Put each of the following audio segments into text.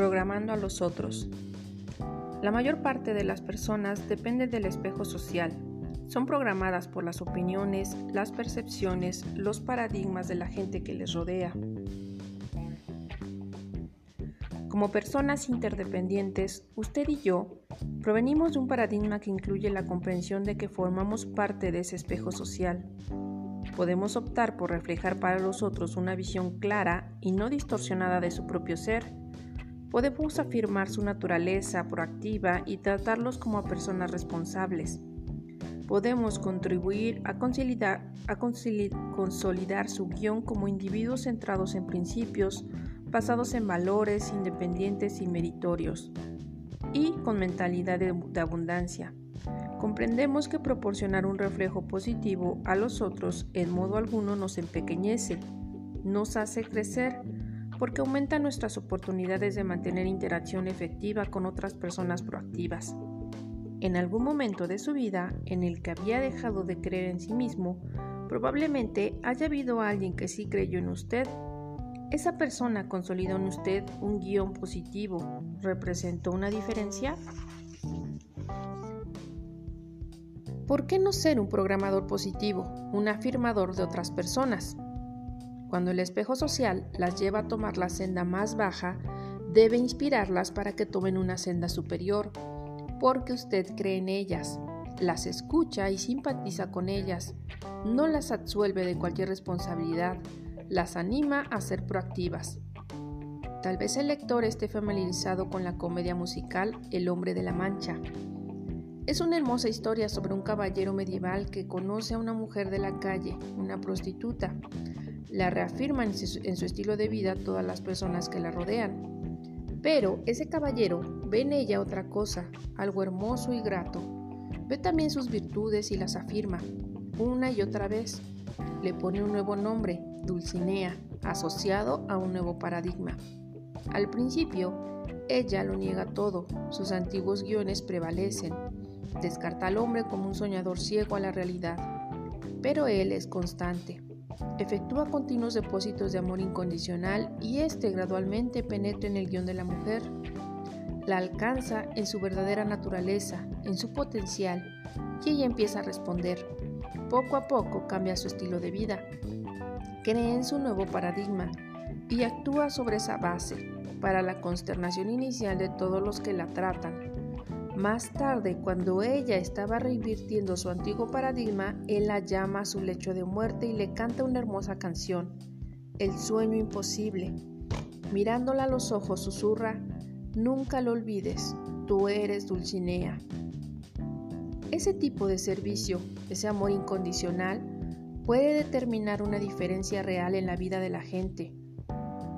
Programando a los otros. La mayor parte de las personas depende del espejo social. Son programadas por las opiniones, las percepciones, los paradigmas de la gente que les rodea. Como personas interdependientes, usted y yo provenimos de un paradigma que incluye la comprensión de que formamos parte de ese espejo social. Podemos optar por reflejar para los otros una visión clara y no distorsionada de su propio ser. Podemos afirmar su naturaleza proactiva y tratarlos como personas responsables. Podemos contribuir a consolidar, su guion como individuos centrados en principios, basados en valores independientes y meritorios, y con mentalidad de, abundancia. Comprendemos que proporcionar un reflejo positivo a los otros en modo alguno nos empequeñece, nos hace crecer, porque aumenta nuestras oportunidades de mantener interacción efectiva con otras personas proactivas. En algún momento de su vida en el que había dejado de creer en sí mismo, probablemente haya habido alguien que sí creyó en usted ¿Esa persona consolidó en usted un guion positivo? ¿Representó una diferencia? ¿Por qué no ser un programador positivo, un afirmador de otras personas? Cuando el espejo social las lleva a tomar la senda más baja, debe inspirarlas para que tomen una senda superior, porque usted cree en ellas, las escucha y simpatiza con ellas, no las absuelve de cualquier responsabilidad, las anima a ser proactivas. Tal vez el lector esté familiarizado con la comedia musical El hombre de la Mancha. Es una hermosa historia sobre un caballero medieval que conoce a una mujer de la calle, una prostituta. La reafirman en su estilo de vida todas las personas que la rodean. Pero ese caballero ve en ella otra cosa, algo hermoso y grato. Ve también sus virtudes y las afirma, una y otra vez. Le pone un nuevo nombre, Dulcinea, asociado a un nuevo paradigma. Al principio, ella lo niega todo, sus antiguos guiones prevalecen, descarta al hombre como un soñador ciego a la realidad, pero él es constante. Efectúa continuos depósitos de amor incondicional y éste gradualmente penetra en el guion de la mujer. La alcanza en su verdadera naturaleza, en su potencial, y ella empieza a responder. Poco a poco cambia su estilo de vida, cree en su nuevo paradigma y actúa sobre esa base para la consternación inicial de todos los que la tratan. Más tarde, cuando ella estaba reinvirtiendo su antiguo paradigma, él la llama a su lecho de muerte y le canta una hermosa canción, El sueño imposible. Mirándola a los ojos, susurra, Nunca lo olvides, tú eres Dulcinea. Ese tipo de servicio, ese amor incondicional, puede determinar una diferencia real en la vida de la gente.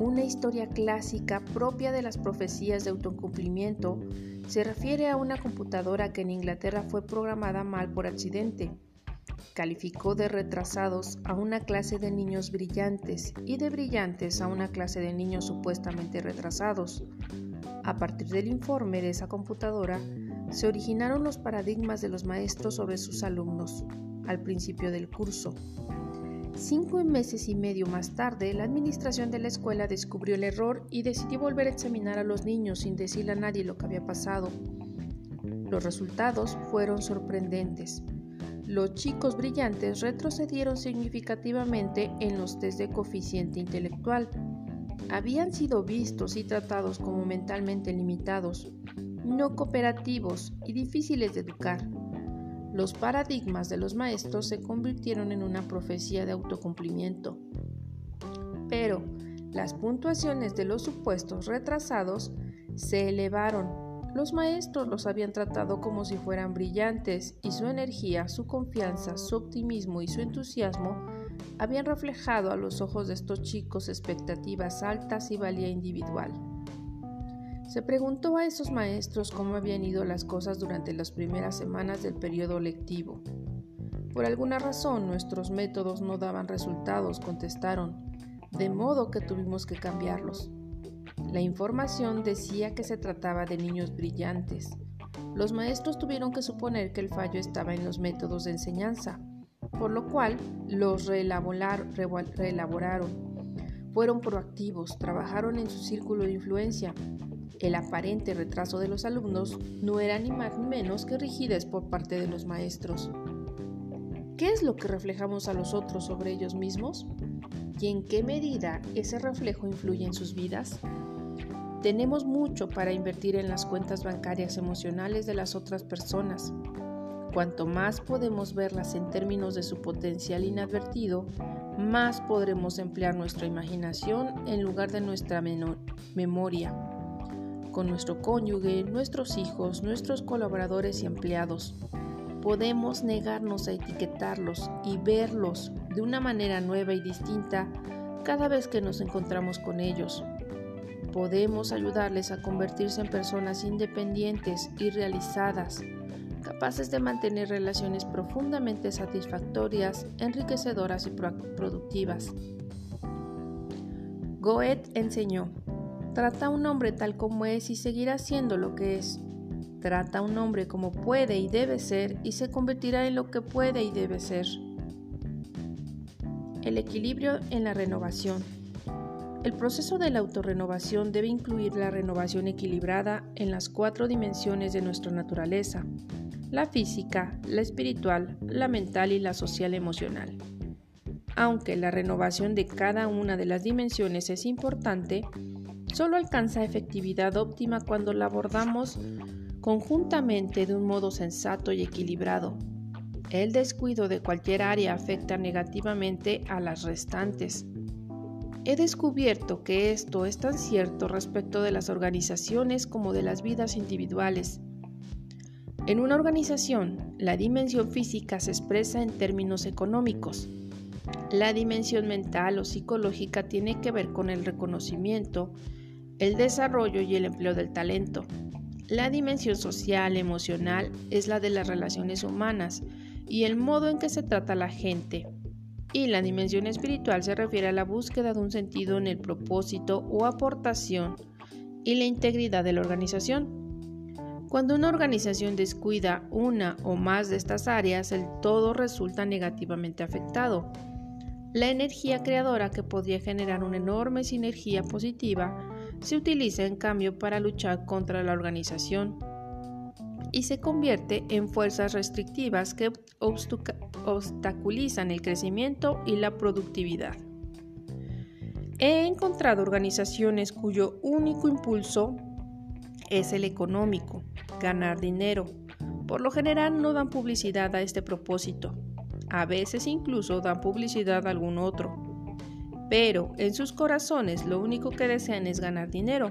Una historia clásica propia de las profecías de autocumplimiento se refiere a una computadora que en Inglaterra fue programada mal por accidente. Calificó de retrasados a una clase de niños brillantes y de brillantes a una clase de niños supuestamente retrasados. A partir del informe de esa computadora, se originaron los paradigmas de los maestros sobre sus alumnos al principio del curso. Cinco meses y medio más tarde, la administración de la escuela descubrió el error y decidió volver a examinar a los niños sin decirle a nadie lo que había pasado. Los resultados fueron sorprendentes. Los chicos brillantes retrocedieron significativamente en los test de coeficiente intelectual. Habían sido vistos y tratados como mentalmente limitados, no cooperativos y difíciles de educar. Los paradigmas de los maestros se convirtieron en una profecía de autocumplimiento. Pero las puntuaciones de los supuestos retrasados se elevaron. Los maestros los habían tratado como si fueran brillantes y su energía, su confianza, su optimismo y su entusiasmo habían reflejado a los ojos de estos chicos expectativas altas y valía individual. Se preguntó a esos maestros cómo habían ido las cosas durante las primeras semanas del periodo lectivo. Por alguna razón nuestros métodos no daban resultados, contestaron, de modo que tuvimos que cambiarlos. La información decía que se trataba de niños brillantes. Los maestros tuvieron que suponer que el fallo estaba en los métodos de enseñanza, por lo cual los reelaboraron. Fueron proactivos, trabajaron en su círculo de influencia El aparente retraso de los alumnos no era ni más ni menos que rigidez por parte de los maestros. ¿Qué es lo que reflejamos a los otros sobre ellos mismos? ¿Y en qué medida ese reflejo influye en sus vidas? Tenemos mucho para invertir en las cuentas bancarias emocionales de las otras personas. Cuanto más podemos verlas en términos de su potencial inadvertido, más podremos emplear nuestra imaginación en lugar de nuestra memoria con nuestro cónyuge, nuestros hijos, nuestros colaboradores y empleados. Podemos negarnos a etiquetarlos y verlos de una manera nueva y distinta cada vez que nos encontramos con ellos. Podemos ayudarles a convertirse en personas independientes y realizadas, capaces de mantener relaciones profundamente satisfactorias, enriquecedoras y productivas. Goethe enseñó, Trata a un hombre tal como es y seguirá siendo lo que es. Trata a un hombre como puede y debe ser y se convertirá en lo que puede y debe ser. El equilibrio en la renovación. El proceso de la autorrenovación debe incluir la renovación equilibrada en las cuatro dimensiones de nuestra naturaleza, la física, la espiritual, la mental y la social emocional. Aunque la renovación de cada una de las dimensiones es importante, solo alcanza efectividad óptima cuando la abordamos conjuntamente de un modo sensato y equilibrado. El descuido de cualquier área afecta negativamente a las restantes. He descubierto que esto es tan cierto respecto de las organizaciones como de las vidas individuales. En una organización, la dimensión física se expresa en términos económicos. La dimensión mental o psicológica tiene que ver con el reconocimiento el desarrollo y el empleo del talento. La dimensión social, emocional, es la de las relaciones humanas y el modo en que se trata a la gente. Y la dimensión espiritual se refiere a la búsqueda de un sentido en el propósito o aportación y la integridad de la organización. Cuando una organización descuida una o más de estas áreas, el todo resulta negativamente afectado. La energía creadora que podría generar una enorme sinergia positiva se utiliza en cambio para luchar contra la organización y se convierte en fuerzas restrictivas que obstaculizan el crecimiento y la productividad. He encontrado organizaciones cuyo único impulso es el económico, ganar dinero. Por lo general no dan publicidad a este propósito. A veces incluso dan publicidad a algún otro pero en sus corazones lo único que desean es ganar dinero.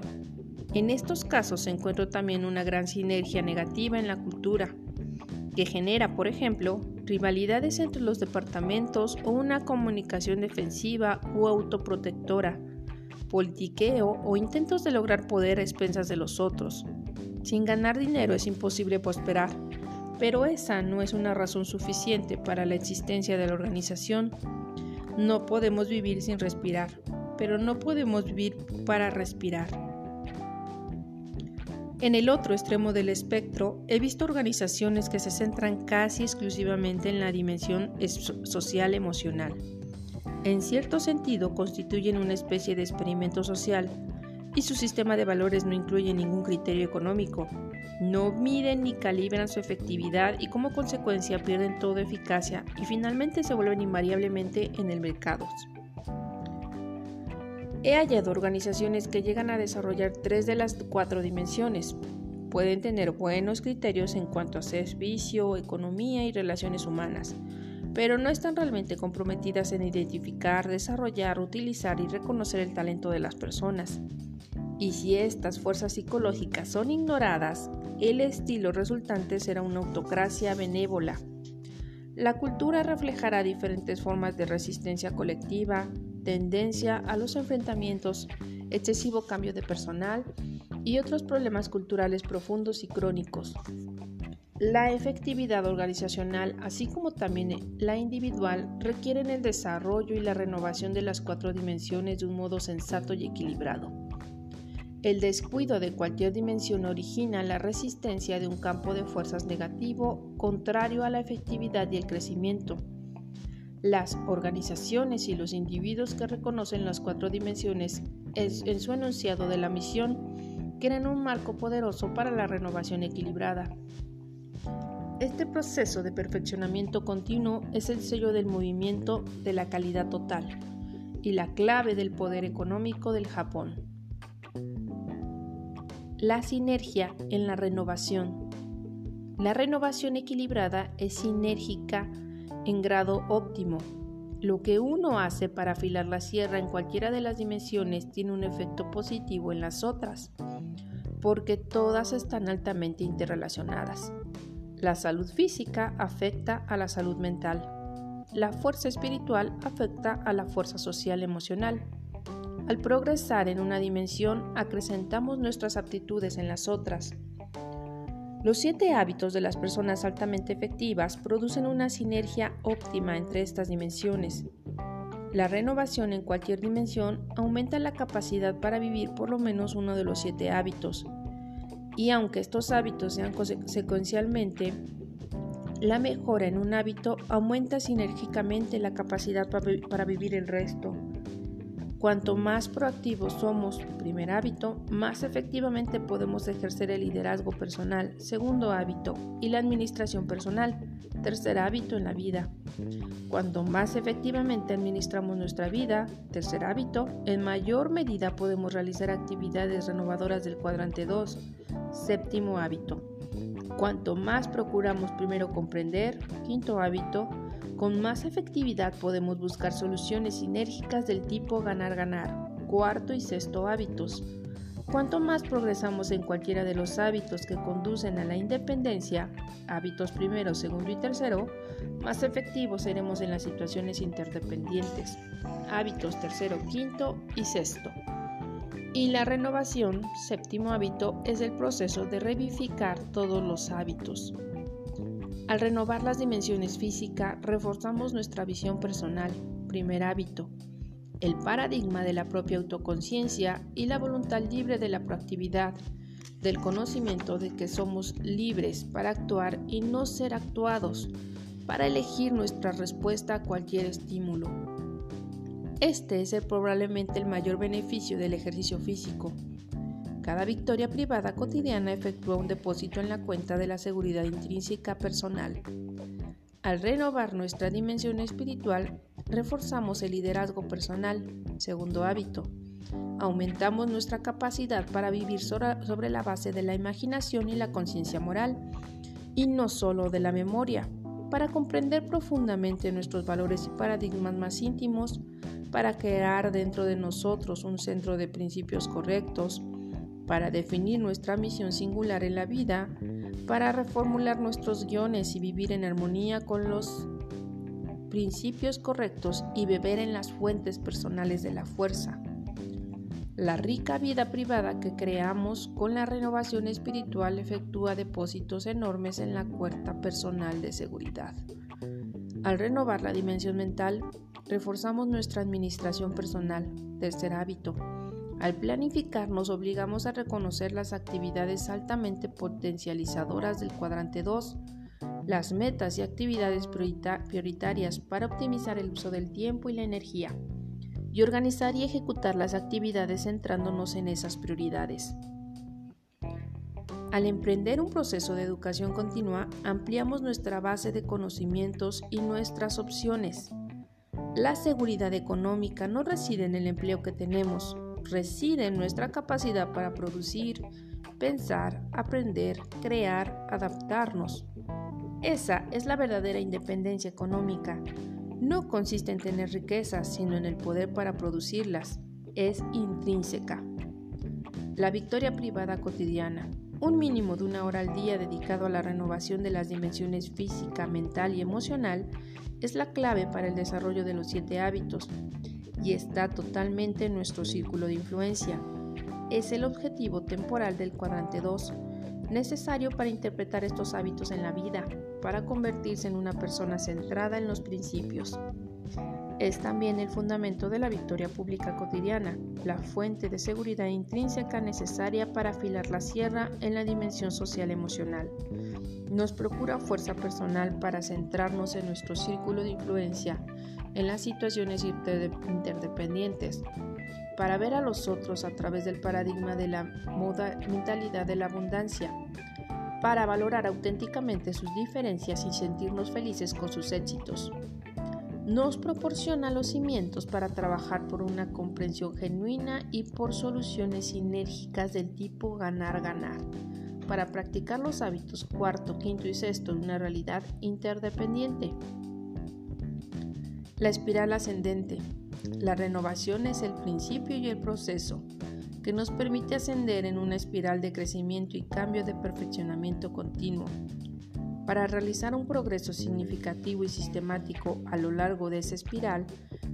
En estos casos se encuentra también una gran sinergia negativa en la cultura, que genera, por ejemplo, rivalidades entre los departamentos o una comunicación defensiva o autoprotectora, politiqueo o intentos de lograr poder a expensas de los otros. Sin ganar dinero es imposible prosperar, pero esa no es una razón suficiente para la existencia de la organización no podemos vivir sin respirar, pero no podemos vivir para respirar. En el otro extremo del espectro, he visto organizaciones que se centran casi exclusivamente en la dimensión social emocional. En cierto sentido, constituyen una especie de experimento social y su sistema de valores no incluye ningún criterio económico. No miden ni calibran su efectividad y como consecuencia pierden toda eficacia y finalmente se vuelven invariablemente en el mercado. He hallado organizaciones que llegan a desarrollar tres de las cuatro dimensiones. Pueden tener buenos criterios en cuanto a servicio, economía y relaciones humanas, pero no están realmente comprometidas en identificar, desarrollar, utilizar y reconocer el talento de las personas. Y si estas fuerzas psicológicas son ignoradas, el estilo resultante será una autocracia benévola. La cultura reflejará diferentes formas de resistencia colectiva, tendencia a los enfrentamientos, excesivo cambio de personal y otros problemas culturales profundos y crónicos. La efectividad organizacional, así como también la individual, requieren el desarrollo y la renovación de las cuatro dimensiones de un modo sensato y equilibrado. El descuido de cualquier dimensión origina la resistencia de un campo de fuerzas negativo contrario a la efectividad y el crecimiento. Las organizaciones y los individuos que reconocen las cuatro dimensiones en su enunciado de la misión requieren un marco poderoso para la renovación equilibrada. Este proceso de perfeccionamiento continuo es el sello del movimiento de la calidad total y la clave del poder económico del Japón. La sinergia en la renovación. La renovación equilibrada es sinérgica en grado óptimo. Lo que uno hace para afilar la sierra en cualquiera de las dimensiones tiene un efecto positivo en las otras, porque todas están altamente interrelacionadas. La salud física afecta a la salud mental. La fuerza espiritual afecta a la fuerza social emocional. Al progresar en una dimensión, acrecentamos nuestras aptitudes en las otras. Los siete hábitos de las personas altamente efectivas producen una sinergia óptima entre estas dimensiones. La renovación en cualquier dimensión aumenta la capacidad para vivir por lo menos uno de los siete hábitos y aunque estos hábitos sean secuencialmente, la mejora en un hábito aumenta sinérgicamente la capacidad para vivir el resto. Cuanto más proactivos somos, primer hábito, más efectivamente podemos ejercer el liderazgo personal, segundo hábito, y la administración personal, tercer hábito en la vida. Cuanto más efectivamente administramos nuestra vida, tercer hábito, en mayor medida podemos realizar actividades renovadoras del cuadrante 2, séptimo hábito. Cuanto más procuramos primero comprender, quinto hábito, con más efectividad podemos buscar soluciones sinérgicas del tipo ganar-ganar. Cuarto y sexto hábitos. Cuanto más progresamos en cualquiera de los hábitos que conducen a la independencia, hábitos primero, segundo y tercero, más efectivos seremos en las situaciones interdependientes, hábitos tercero, quinto y sexto. Y la renovación, séptimo hábito, es el proceso de revivificar todos los hábitos. Al renovar las dimensiones físicas, reforzamos nuestra visión personal, primer hábito, el paradigma de la propia autoconciencia y la voluntad libre de la proactividad, del conocimiento de que somos libres para actuar y no ser actuados, para elegir nuestra respuesta a cualquier estímulo. Este es probablemente el mayor beneficio del ejercicio físico, cada victoria privada cotidiana efectúa un depósito en la cuenta de la seguridad intrínseca personal. Al renovar nuestra dimensión espiritual, reforzamos el liderazgo personal, segundo hábito. Aumentamos nuestra capacidad para vivir sobre la base de la imaginación y la conciencia moral, y no solo de la memoria, para comprender profundamente nuestros valores y paradigmas más íntimos, para crear dentro de nosotros un centro de principios correctos, para definir nuestra misión singular en la vida, para reformular nuestros guiones y vivir en armonía con los principios correctos y beber en las fuentes personales de la fuerza. La rica vida privada que creamos con la renovación espiritual efectúa depósitos enormes en la cuerda personal de seguridad. Al renovar la dimensión mental, reforzamos nuestra administración personal, tercer hábito, al planificar nos obligamos a reconocer las actividades altamente potencializadoras del cuadrante 2, las metas y actividades prioritarias para optimizar el uso del tiempo y la energía, y organizar y ejecutar las actividades centrándonos en esas prioridades. Al emprender un proceso de educación continua, ampliamos nuestra base de conocimientos y nuestras opciones. La seguridad económica no reside en el empleo que tenemos, reside en nuestra capacidad para producir, pensar, aprender, crear, adaptarnos. Esa es la verdadera independencia económica. No consiste en tener riquezas, sino en el poder para producirlas. Es intrínseca. La victoria privada cotidiana. Un mínimo de una hora al día dedicado a la renovación de las dimensiones física, mental y emocional es la clave para el desarrollo de los siete hábitos y está totalmente en nuestro círculo de influencia. Es el objetivo temporal del cuadrante 2, necesario para interpretar estos hábitos en la vida, para convertirse en una persona centrada en los principios. Es también el fundamento de la victoria pública cotidiana, la fuente de seguridad intrínseca necesaria para afilar la sierra en la dimensión social emocional. Nos procura fuerza personal para centrarnos en nuestro círculo de influencia, en las situaciones interdependientes, para ver a los otros a través del paradigma de la mentalidad de la abundancia, para valorar auténticamente sus diferencias y sentirnos felices con sus éxitos. Nos proporciona los cimientos para trabajar por una comprensión genuina y por soluciones sinérgicas del tipo ganar-ganar, para practicar los hábitos cuarto, quinto y sexto de una realidad interdependiente. La espiral ascendente. La renovación es el principio y el proceso que nos permite ascender en una espiral de crecimiento y cambio de perfeccionamiento continuo. Para realizar un progreso significativo y sistemático a lo largo de esa espiral,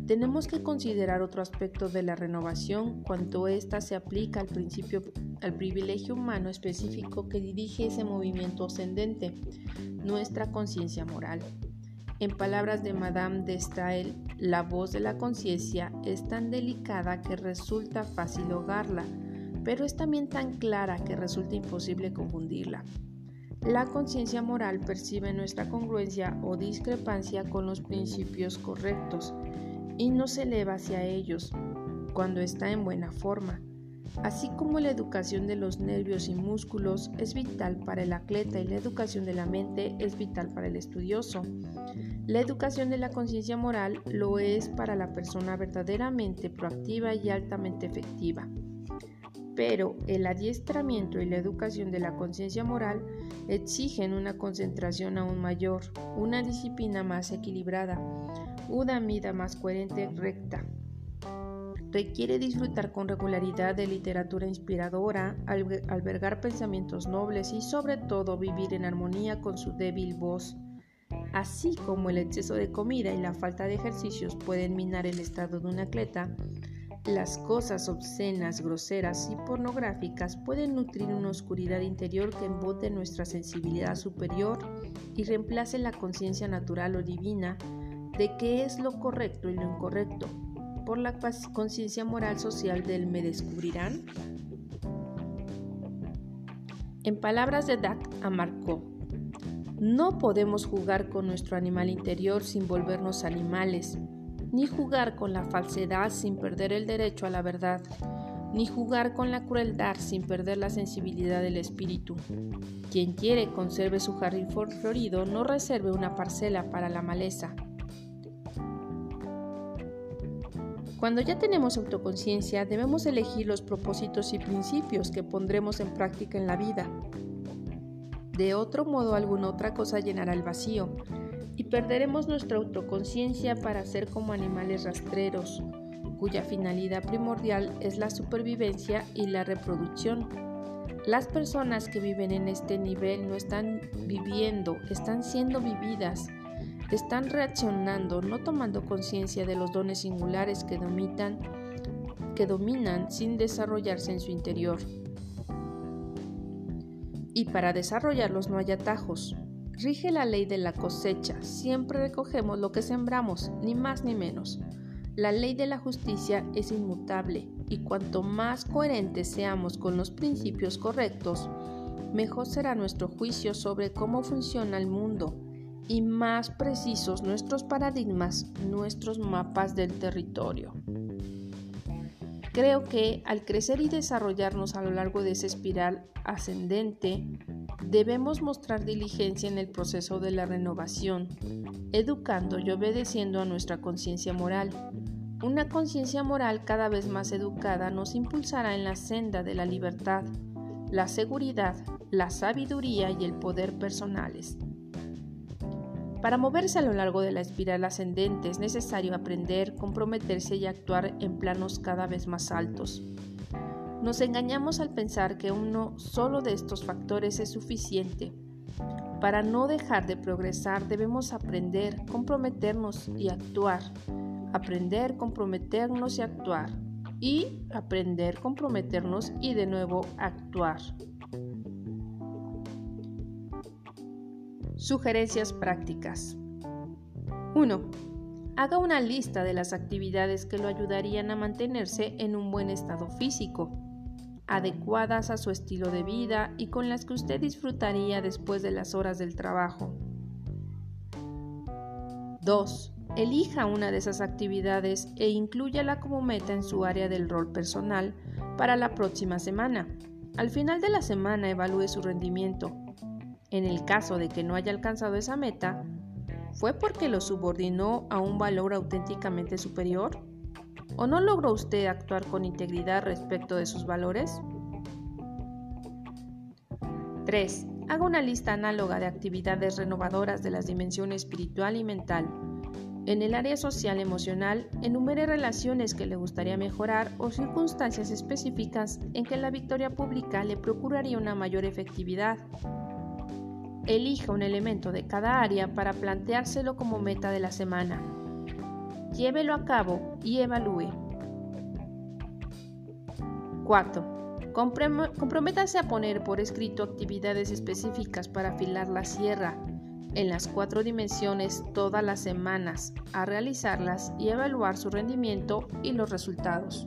tenemos que considerar otro aspecto de la renovación cuando ésta se aplica al principio al privilegio humano específico que dirige ese movimiento ascendente, nuestra conciencia moral. En palabras de Madame de Stael, la voz de la conciencia es tan delicada que resulta fácil ahogarla, pero es también tan clara que resulta imposible confundirla. La conciencia moral percibe nuestra congruencia o discrepancia con los principios correctos y nos eleva hacia ellos cuando está en buena forma. Así como la educación de los nervios y músculos es vital para el atleta y la educación de la mente es vital para el estudioso. La educación de la conciencia moral lo es para la persona verdaderamente proactiva y altamente efectiva. Pero el adiestramiento y la educación de la conciencia moral exigen una concentración aún mayor, una disciplina más equilibrada, una vida más coherente y recta, Requiere disfrutar con regularidad de literatura inspiradora, albergar pensamientos nobles y sobre todo vivir en armonía con su débil voz. Así como el exceso de comida y la falta de ejercicios pueden minar el estado de un atleta, las cosas obscenas, groseras y pornográficas pueden nutrir una oscuridad interior que embote nuestra sensibilidad superior y reemplace la conciencia natural o divina de qué es lo correcto y lo incorrecto, por la conciencia moral social del me descubrirán? En palabras de Dak Amarco, no podemos jugar con nuestro animal interior sin volvernos animales, ni jugar con la falsedad sin perder el derecho a la verdad, ni jugar con la crueldad sin perder la sensibilidad del espíritu. Quien quiere conserve su jardín florido no reserve una parcela para la maleza, Cuando ya tenemos autoconciencia, debemos elegir los propósitos y principios que pondremos en práctica en la vida. De otro modo, alguna otra cosa llenará el vacío perderemos nuestra autoconciencia para ser como animales rastreros, cuya finalidad primordial es la supervivencia y la reproducción. Las personas que viven en este nivel no están viviendo, están siendo vividas están reaccionando, no tomando conciencia de los dones singulares que dominan, que dominan sin desarrollarse en su interior. Y para desarrollarlos no hay atajos. Rige la ley de la cosecha, siempre recogemos lo que sembramos, ni más ni menos. La ley de la justicia es inmutable y cuanto más coherentes seamos con los principios correctos, mejor será nuestro juicio sobre cómo funciona el mundo y más precisos nuestros paradigmas, nuestros mapas del territorio. Creo que al crecer y desarrollarnos a lo largo de esa espiral ascendente, debemos mostrar diligencia en el proceso de la renovación, educando y obedeciendo a nuestra conciencia moral. Una conciencia moral cada vez más educada nos impulsará en la senda de la libertad, la seguridad, la sabiduría y el poder personales. Para moverse a lo largo de la espiral ascendente es necesario aprender, comprometerse y actuar en planos cada vez más altos. Nos engañamos al pensar que uno solo de estos factores es suficiente. Para no dejar de progresar debemos aprender, comprometernos y actuar. Aprender, comprometernos y actuar. Y aprender, comprometernos y de nuevo actuar. Sugerencias prácticas. 1. Haga una lista de las actividades que lo ayudarían a mantenerse en un buen estado físico, adecuadas a su estilo de vida y con las que usted disfrutaría después de las horas del trabajo. 2. elija una de esas actividades e inclúyala como meta en su área del rol personal para la próxima semana. Al final de la semana evalúe su rendimiento. En el caso de que no haya alcanzado esa meta, ¿fue porque lo subordinó a un valor auténticamente superior? ¿O no logró usted actuar con integridad respecto de sus valores? 3. Haga una lista análoga de actividades renovadoras de las dimensiones espiritual y mental. En el área social emocional, enumere relaciones que le gustaría mejorar o circunstancias específicas en que la victoria pública le procuraría una mayor efectividad. Elija un elemento de cada área para planteárselo como meta de la semana. Llévelo a cabo y evalúe. 4. Comprométase a poner por escrito actividades específicas para afilar la sierra en las cuatro dimensiones todas las semanas, a realizarlas y evaluar su rendimiento y los resultados.